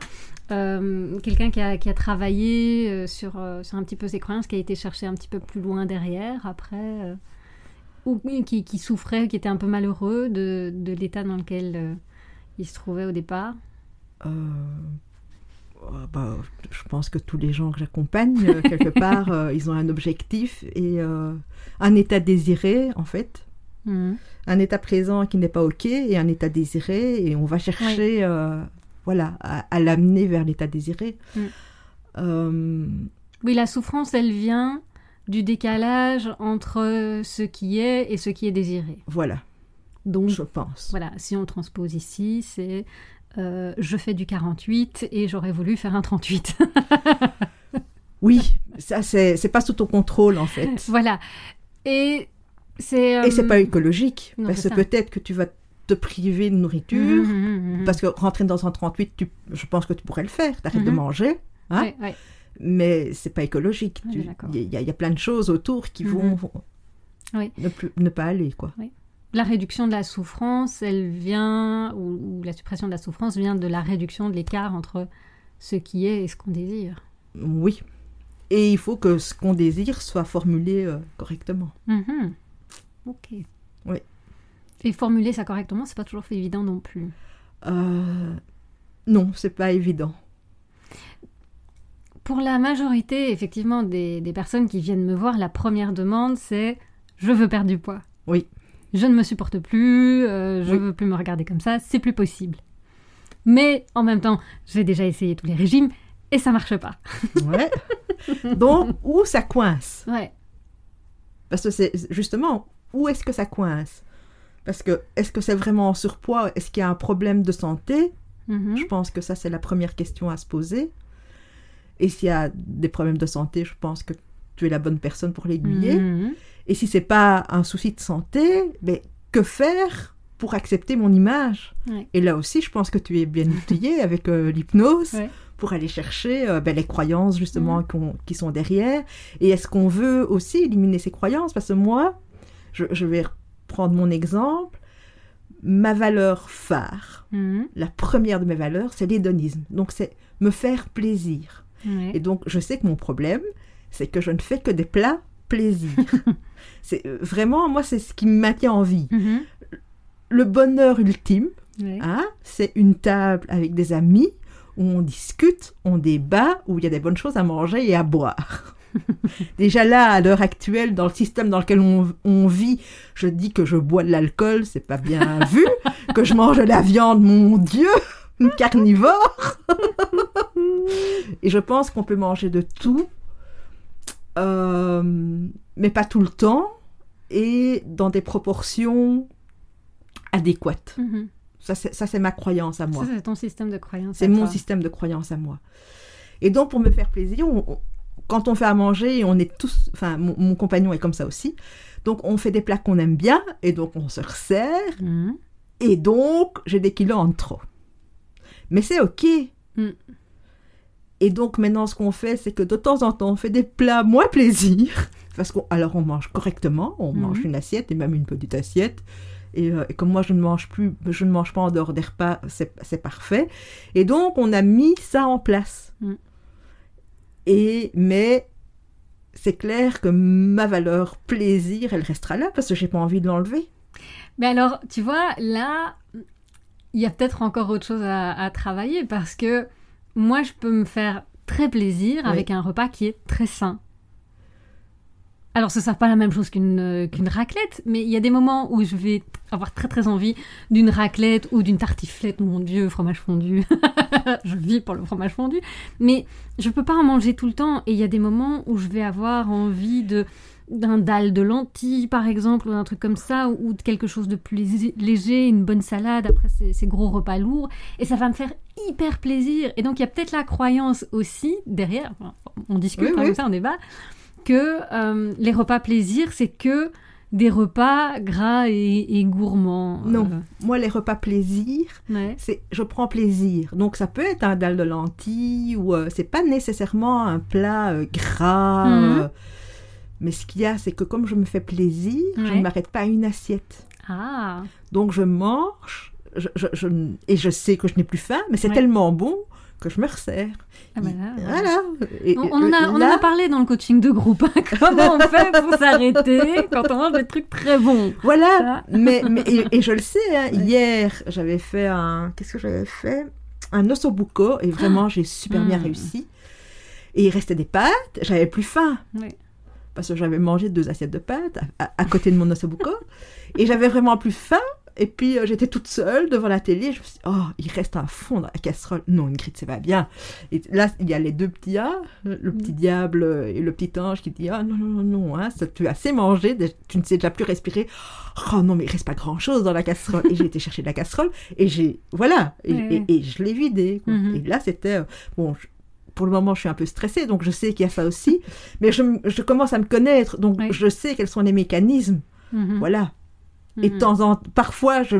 quelqu'un qui a, qui a travaillé sur, sur un petit peu ses croyances, qui a été chercher un petit peu plus loin derrière après, ou qui, qui souffrait, qui était un peu malheureux de, de l'état dans lequel il se trouvait au départ? Euh, euh, bah, je pense que tous les gens que j'accompagne, euh, quelque part, euh, ils ont un objectif et un état désiré, en fait. Mhm. Un état présent qui n'est pas OK et un état désiré. Et on va chercher voilà, à, à l'amener vers l'état désiré. Mm. Euh, Oui, la souffrance, elle vient du décalage entre ce qui est et ce qui est désiré. voilà, Donc, je pense. voilà, si on transpose ici, c'est euh, je fais du 48 et j'aurais voulu faire un 38. Oui, ça, c'est pas sous ton contrôle, en fait. voilà. Et c'est. Et c'est euh, pas écologique. non, parce que peut-être que tu vas te priver de nourriture. mhm, mhm, mhm. Parce que rentrer dans un 38, tu- je pense que tu pourrais le faire. T'arrêtes de manger. hein. Ouais, ouais. mais c'est pas écologique. Il y, a- il y a plein de choses autour qui vont. Oui. ne, plus- ne pas aller, quoi. La réduction de la souffrance, elle vient, ou, ou la suppression de la souffrance vient de la réduction de l'écart entre ce qui est et ce qu'on désire. Oui. Et il faut que ce qu'on désire soit formulé euh, correctement. Mhm. Ok. Oui. Et formuler ça correctement, c'est pas toujours évident non plus. Euh, non, c'est pas évident. Pour la majorité, effectivement, des, des personnes qui viennent me voir, la première demande, c'est je veux perdre du poids. Oui. Je ne me supporte plus, euh, je Oui. veux plus me regarder comme ça, c'est plus possible. Mais en même temps, j'ai déjà essayé tous les régimes et ça marche pas. Ouais. Donc, où ça coince? Ouais. Parce que c'est justement, où est-ce que ça coince? Parce que, est-ce que c'est vraiment en surpoids? Est-ce qu'il y a un problème de santé? Mhm. Je pense que ça, c'est la première question à se poser. Et s'il y a des problèmes de santé, je pense que tu es la bonne personne pour l'aiguiller. Mhm. Et si c'est pas un souci de santé, mais que faire pour accepter mon image? Ouais. Et là aussi, je pense que tu es bien outillé avec euh, l'hypnose Ouais. pour aller chercher euh, ben, les croyances justement qu'on- qui sont derrière. Et est-ce qu'on veut aussi éliminer ces croyances? Parce que moi, je, je vais prendre mon exemple. Ma valeur phare, Mhm. la première de mes valeurs, c'est l'hédonisme. Donc c'est me faire plaisir. Et donc, je sais que mon problème, c'est que je ne fais que des plats plaisir. c'est euh, vraiment, moi, c'est ce qui me maintient en vie. Mhm. Le bonheur ultime, hein, c'est une table avec des amis où on discute, on débat, où il y a des bonnes choses à manger et à boire. Déjà là, à l'heure actuelle, dans le système dans lequel on, on vit, je dis que je bois de l'alcool, c'est pas bien vu. que je mange de la viande, mon Dieu, une carnivore. et je pense qu'on peut manger de tout, euh, mais pas tout le temps, et dans des proportions adéquates. Ça, c'est ça, c'est ma croyance à moi. Ça, c'est ton système de croyance. C'est mon toi. système de croyance à moi. Et donc, pour me faire plaisir, on- on- quand on fait à manger, on est tous, enfin, mon, mon compagnon est comme ça aussi. Donc, on fait des plats qu'on aime bien, et donc on se resserre, Mhm. et donc j'ai des kilos en trop. Mais c'est ok. Mm. Et donc maintenant, ce qu'on fait, c'est que de temps en temps, on fait des plats moins plaisir. Parce qu'on, alors on mange correctement, on Mhm. mange une assiette et même une petite assiette. Et, euh, et comme moi, je ne mange plus, je ne mange pas en dehors des repas, c'est, c'est parfait. Et donc, on a mis ça en place. Mm. Et mais c'est clair que ma valeur plaisir, elle restera là parce que j'ai pas envie de l'enlever. Mais alors, tu vois, là, il y a peut-être encore autre chose à, à travailler parce que moi, je peux me faire très plaisir Oui. avec un repas qui est très sain. Alors, ce sera pas la même chose qu'une euh, qu'une raclette, mais il y a des moments où je vais avoir très très envie d'une raclette ou d'une tartiflette, mon Dieu, fromage fondu. je vis pour le fromage fondu, mais je peux pas en manger tout le temps. Et il y a des moments où je vais avoir envie de d'un dalle de lentilles, par exemple, ou d'un truc comme ça, ou, de quelque chose de plus lég- léger, une bonne salade après ces, ces gros repas lourds, et ça va me faire hyper plaisir. Et donc il y a peut-être la croyance aussi derrière, on discute Oui, hein, oui. comme ça, on débat, que euh, les repas plaisir, c'est que des repas gras et, et gourmands. Non, moi les repas plaisir, euh, ouais. c'est je prends plaisir. Donc ça peut être un dalle de lentilles ou euh, c'est pas nécessairement un plat euh, gras. Mhm. euh, mais ce qu'il y a, c'est que comme je me fais plaisir, je ne m'arrête pas à une assiette. Ah, Donc je mange je, je- je- et je sais que je n'ai plus faim, mais c'est Ouais. tellement bon que je me resserre. Ah bah là. Voilà. Et- On, on en a, on en là- a parlé dans le coaching de groupe. hein. Comment on fait pour s'arrêter quand on mange des trucs très bons? Voilà, mais, mais et, et je le sais, hein, hier j'avais fait un. Qu'est-ce que j'avais fait? Un ossobuco et vraiment j'ai super bien Mm. réussi. Et il restait des pâtes, j'avais plus faim Ouais. Parce que j'avais mangé deux assiettes de pâtes à, à- à côté de mon ossobuco et j'avais vraiment plus faim. Et puis euh, j'étais toute seule devant la télé. Je me suis dit, oh, il reste un fond dans la casserole. Non, Ingrid, c'est pas bien. Et là, il y a les deux petits A, le petit diable et le petit ange qui dit, ah non, non, non, non, hein, ça, tu as assez mangé, tu ne sais déjà plus respirer. Oh non, mais il reste pas grand chose dans la casserole. Et j'ai été chercher de la casserole et j'ai, voilà, et, Ouais, ouais. et- et je l'ai vidée. quoi. Mhm. Et là, c'était, euh, bon, je- pour le moment, je suis un peu stressée, donc je sais qu'il y a ça aussi. Mais je, commence à me connaître, donc je sais quels sont les mécanismes. Mhm. Voilà. Et de Mhm. temps en parfois, je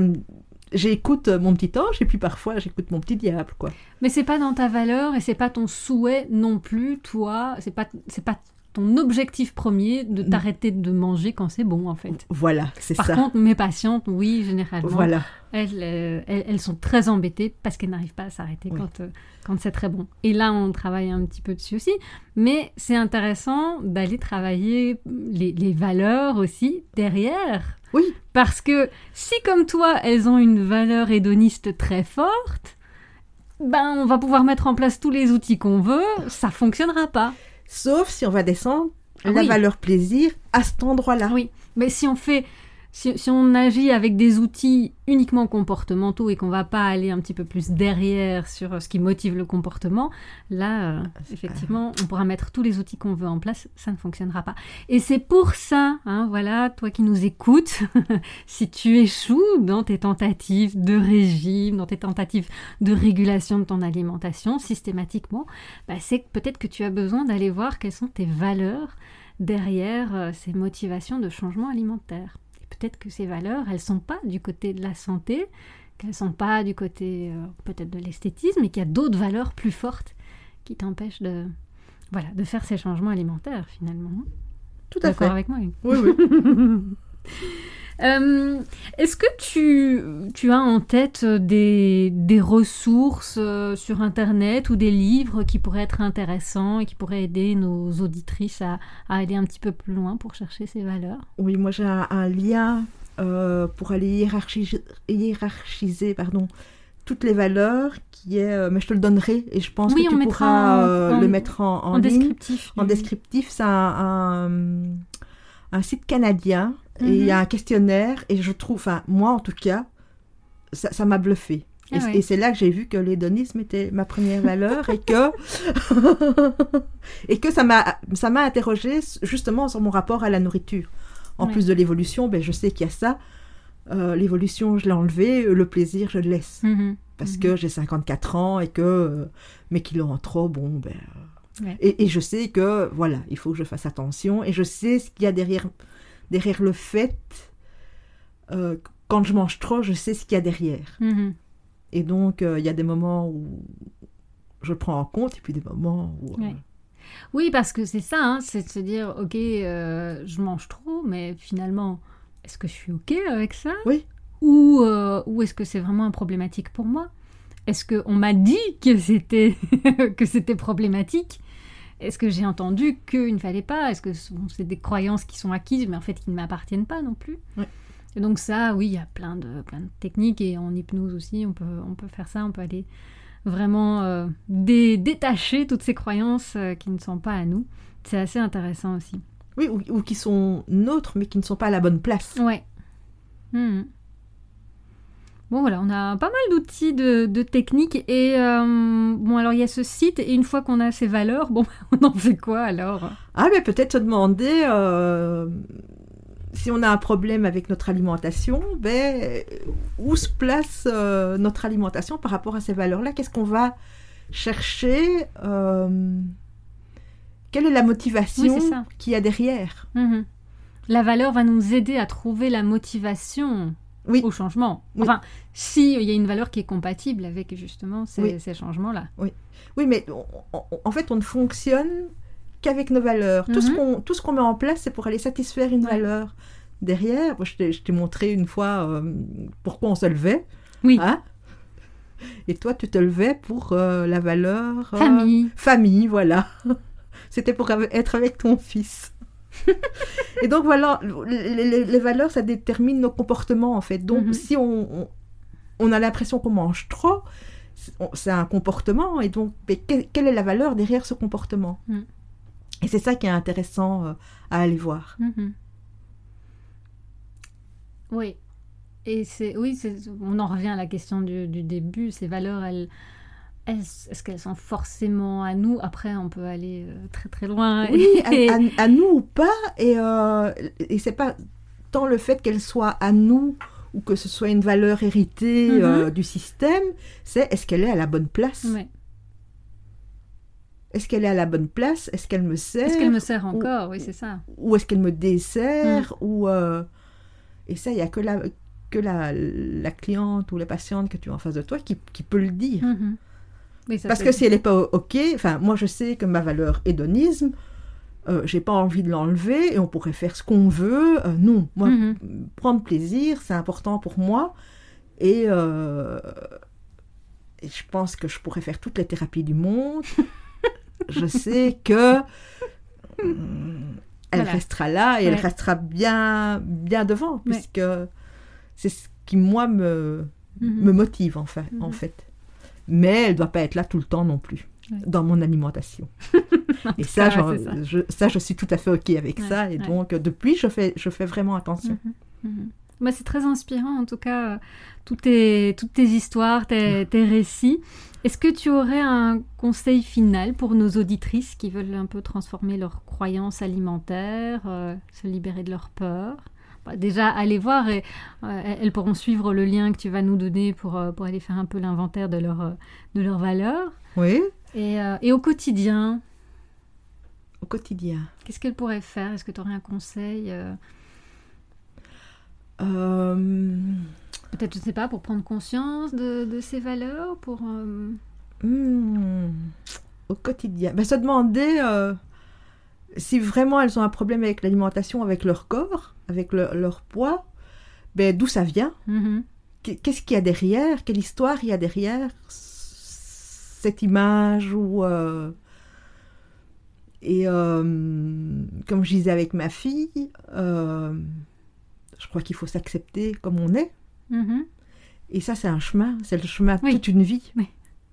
j'écoute mon petit ange et puis parfois, j'écoute mon petit diable, quoi. Mais c'est pas dans ta valeur et c'est pas ton souhait non plus, toi. C'est pas, c'est pas ton objectif premier de Mm. t'arrêter de manger quand c'est bon, en fait. Voilà, c'est Par ça. contre, mes patientes, oui, généralement, voilà. elles, euh, elles, elles sont très embêtées parce qu'elles n'arrivent pas à s'arrêter Oui. quand, euh, quand c'est très bon. Et là, on travaille un petit peu dessus aussi. Mais c'est intéressant d'aller travailler les, les valeurs aussi derrière. Oui. Parce que si, comme toi, elles ont une valeur hédoniste très forte, ben, on va pouvoir mettre en place tous les outils qu'on veut, ça fonctionnera pas. Sauf si on va descendre Ah la oui. valeur plaisir à cet endroit-là. Oui, mais si on fait, si, si on agit avec des outils uniquement comportementaux et qu'on va pas aller un petit peu plus derrière sur ce qui motive le comportement, là, euh, effectivement, on pourra mettre tous les outils qu'on veut en place, ça ne fonctionnera pas. Et c'est pour ça, hein, voilà, toi qui nous écoutes, si tu échoues dans tes tentatives de régime, dans tes tentatives de régulation de ton alimentation systématiquement, bah, c'est peut-être que tu as besoin d'aller voir quelles sont tes valeurs derrière euh, ces motivations de changement alimentaire. Peut-être que ces valeurs, elles sont pas du côté de la santé, qu'elles sont pas du côté euh, peut-être de l'esthétisme, et qu'il y a d'autres valeurs plus fortes qui t'empêchent de voilà de faire ces changements alimentaires finalement. Tout à D'accord fait. avec moi. Oui, oui. Euh, Est-ce que tu, tu as en tête des, des ressources euh, sur Internet ou des livres qui pourraient être intéressants et qui pourraient aider nos auditrices à, à aller un petit peu plus loin pour chercher ces valeurs? Oui, moi j'ai un, un lien euh, pour aller hiérarchiser, hiérarchiser pardon, toutes les valeurs qui est, euh, mais je te le donnerai et je pense Oui, que tu pourras en- euh, en- le mettre en, en ligne. descriptif. En descriptif, c'est un, un, un site canadien et il y Mhm. a un questionnaire et je trouve, enfin moi en tout cas, ça m'a bluffé. Ah et ouais. et c'est là que j'ai vu que l'hédonisme était ma première valeur et que et que ça m'a ça m'a interrogé justement sur mon rapport à la nourriture. En Ouais. plus de l'évolution, ben je sais qu'il y a ça. Euh, l'évolution, je l'ai enlevé, le plaisir, je le laisse Mhm. parce Mhm. que j'ai 54 ans et que euh, mes kilos en trop, bon, ben. euh, Ouais. et, et je sais que, voilà, il faut que je fasse attention et je sais ce qu'il y a derrière, derrière le fait. euh, quand je mange trop, je sais ce qu'il y a derrière. Mhm. Et donc, euh, il y a des moments où je prends en compte et puis des moments où. euh, Ouais. Oui, parce que c'est ça, hein, c'est de se dire, ok, je mange trop, mais finalement, est-ce que je suis ok avec ça? Oui. Ou, ou est-ce que c'est vraiment un problématique pour moi? Est-ce qu'on m'a dit que c'était que c'était problématique? Est-ce que j'ai entendu qu'il ne fallait pas? Est-ce que c'est des croyances qui sont acquises, mais en fait qui ne m'appartiennent pas non plus? Ouais. Et donc ça, oui, il y a plein de, plein de techniques, et en hypnose aussi, on peut, on peut faire ça, on peut aller vraiment euh, dé- détacher toutes ces croyances euh, qui ne sont pas à nous. C'est assez intéressant aussi. Oui, ou, ou qui sont nôtres, mais qui ne sont pas à la bonne place. Ouais. Mhm. Bon voilà, on a pas mal d'outils de, de techniques et euh, bon alors il y a ce site et une fois qu'on a ces valeurs, bon on en fait quoi alors? Ah, mais peut-être se demander euh, si on a un problème avec notre alimentation, ben, où se place euh, notre alimentation par rapport à ces valeurs-là? Qu'est-ce qu'on va chercher Quelle est la motivation Oui, qu'il y a derrière? Mhm. La valeur va nous aider à trouver la motivation Oui. au changement. Oui. Enfin, si il y a une valeur qui est compatible avec justement ces, Oui. ces changements-là. Oui, mais on- on- en fait, on ne fonctionne qu'avec nos valeurs. Tout ce Mhm. qu'on tout ce qu'on met en place, c'est pour aller satisfaire une Ouais. valeur. Derrière, je t'ai montré une fois euh, pourquoi on se levait. Oui. hein. Et toi, tu te levais pour euh, la valeur... euh, Famille. Famille, voilà. C'était pour être avec ton fils. Et donc voilà, les, valeurs, ça détermine nos comportements en fait. Donc Mhm. si on, on, on a l'impression qu'on mange trop, c'est un comportement. Et donc, mais que- quelle est la valeur derrière ce comportement? Mhm. Et c'est ça qui est intéressant euh, à aller voir. Mhm. Oui. Et c'est oui, on en revient à la question du, du début. Ces valeurs, elles, est-ce qu'elles sont forcément à nous? Après, on peut aller euh, très très loin. Oui, Et- à, à- à nous ou pas. Et, euh, et c'est pas tant le fait qu'elle soit à nous ou que ce soit une valeur héritée euh, du système, c'est est-ce qu'elle est à la bonne place? Ouais. Est-ce qu'elle est à la bonne place? Est-ce qu'elle me sert? Est-ce qu'elle me sert encore? Oui, c'est ça. Ou est-ce qu'elle me dessert Mm. ou euh, Et ça, il n'y a que, la, que la, la cliente ou la patiente que tu as en face de toi qui, qui peut le dire. Mhm. Oui, ça, Parce que si elle n'est pas OK, enfin, moi je sais que ma valeur hédonisme, euh, j'ai pas envie de l'enlever et on pourrait faire ce qu'on veut. Euh, non, moi, Mhm. prendre plaisir, c'est important pour moi. Et, euh, et je pense que je pourrais faire toutes les thérapies du monde. je sais que hum, elle Voilà. restera là et elle restera bien, bien devant, Ouais. puisque c'est ce qui, moi, me, Mhm. me motive, en fait. En Mhm. fait. Mais elle ne doit pas être là tout le temps non plus, Ouais. dans mon alimentation. En Et ça, cas, ça. Je, ça, je suis tout à fait OK avec Ouais, ça. Et donc, depuis, je fais, je fais vraiment attention. Mhm, mhm. Bah, c'est très inspirant, en tout cas, euh, toutes tes, toutes tes histoires, tes, tes récits. Est-ce que tu aurais un conseil final pour nos auditrices qui veulent un peu transformer leurs croyances alimentaires, euh, se libérer de leur peur? Bah, Déjà, allez voir et euh, elles pourront suivre le lien que tu vas nous donner pour, euh, pour aller faire un peu l'inventaire de, leur, euh, de leurs valeurs. Oui, Et, et au quotidien, au quotidien. qu'est-ce qu'elles pourraient faire? Est-ce que tu aurais un conseil Peut-être, je sais pas, pour prendre conscience de, de ces valeurs, pour... hmm, au quotidien. Ben, se demander si vraiment elles ont un problème avec l'alimentation, avec leur corps, avec le- leur poids, ben, d'où ça vient? Mhm. Qu'est- Qu'est-ce qu'il y a derrière? Quelle histoire il y a derrière cette image ou euh, Et euh, comme je disais avec ma fille, euh, je crois qu'il faut s'accepter comme on est. Mhm. Et ça, c'est un chemin. C'est le chemin de Oui. toute une vie. Oui.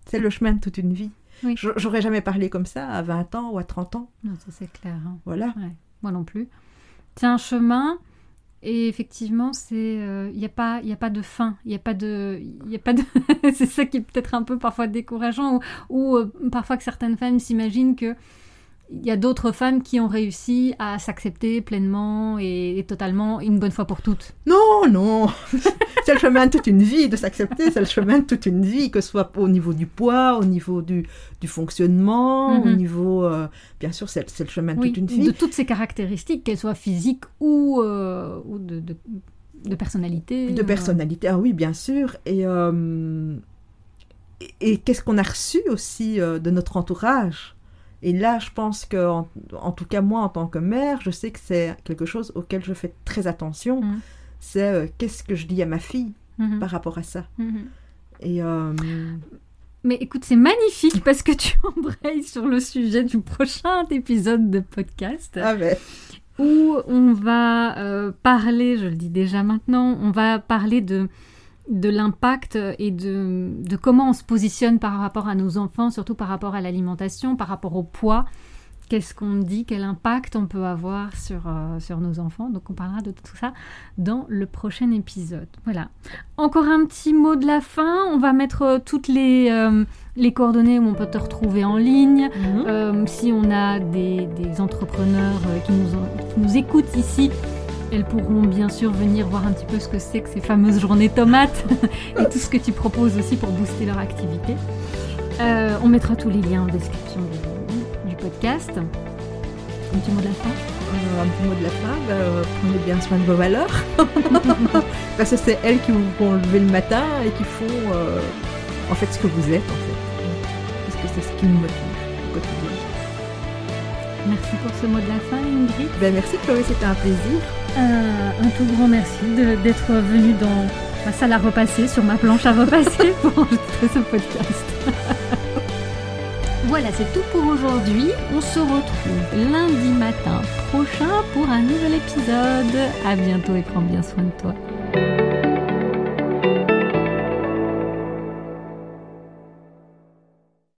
C'est le chemin de toute une vie. Oui. J'aurais jamais parlé comme ça à 20 ans ou à 30 ans. Non, ça c'est clair. hein. Voilà. Ouais, moi non plus. C'est un chemin et effectivement, c'est il n'y a pas il y a pas de fin, il a pas de y a pas de c'est ça qui est peut-être un peu parfois décourageant ou, ou, euh, parfois que certaines femmes s'imaginent que il y a d'autres femmes qui ont réussi à s'accepter pleinement et, et totalement une bonne fois pour toutes. Non, non. c'est le chemin de toute une vie de s'accepter. C'est le chemin de toute une vie, que ce soit au niveau du poids, au niveau du, du fonctionnement, au Mhm. niveau. euh, bien sûr, c'est le chemin de Oui, toute une de vie. toutes ces caractéristiques, qu'elles soient physiques ou, euh, ou de, de, de personnalité. De euh, personnalité, ah oui, bien sûr. Et, et, et qu'est-ce qu'on a reçu aussi de notre entourage? Et là, je pense que, en, en tout cas, moi, en tant que mère, je sais que c'est quelque chose auquel je fais très attention. Mhm. C'est euh, qu'est-ce que je dis à ma fille mhm, par rapport à ça. mhm. Et euh, Mais écoute, c'est magnifique parce que tu embrayes sur le sujet du prochain épisode de podcast ah ben, où on va euh, parler, je le dis déjà maintenant, on va parler de, de l'impact et de, de comment on se positionne par rapport à nos enfants, surtout par rapport à l'alimentation, par rapport au poids. Qu'est-ce qu'on dit, quel impact on peut avoir sur, euh, sur nos enfants? Donc on parlera de tout ça dans le prochain épisode. Voilà. Encore un petit mot de la fin. On va mettre euh, toutes les, euh, les coordonnées où on peut te retrouver en ligne. mhm. Euh, si on a des, des entrepreneurs qui, nous ont- qui nous écoutent ici, elles pourront bien sûr venir voir un petit peu ce que c'est que ces fameuses journées tomates et tout ce que tu proposes aussi pour booster leur activité. Euh, on mettra tous les liens en description du, podcast. Un petit mot de la fin? Euh, un petit mot de la fin, bah, euh, prenez bien soin de vos valeurs. Parce que c'est elles qui vous font lever le matin et qui font en fait ce que vous êtes en fait. Parce que c'est ce qui nous motive. Merci pour ce mot de la fin, Ingrid. Ben, merci Chloé, c'était un plaisir. Un, un tout grand merci d'être venu dans ma salle à repasser, sur ma planche à repasser pour enregistrer ce podcast. voilà, c'est tout pour aujourd'hui. On se retrouve lundi matin prochain pour un nouvel épisode. À bientôt et prends bien soin de toi.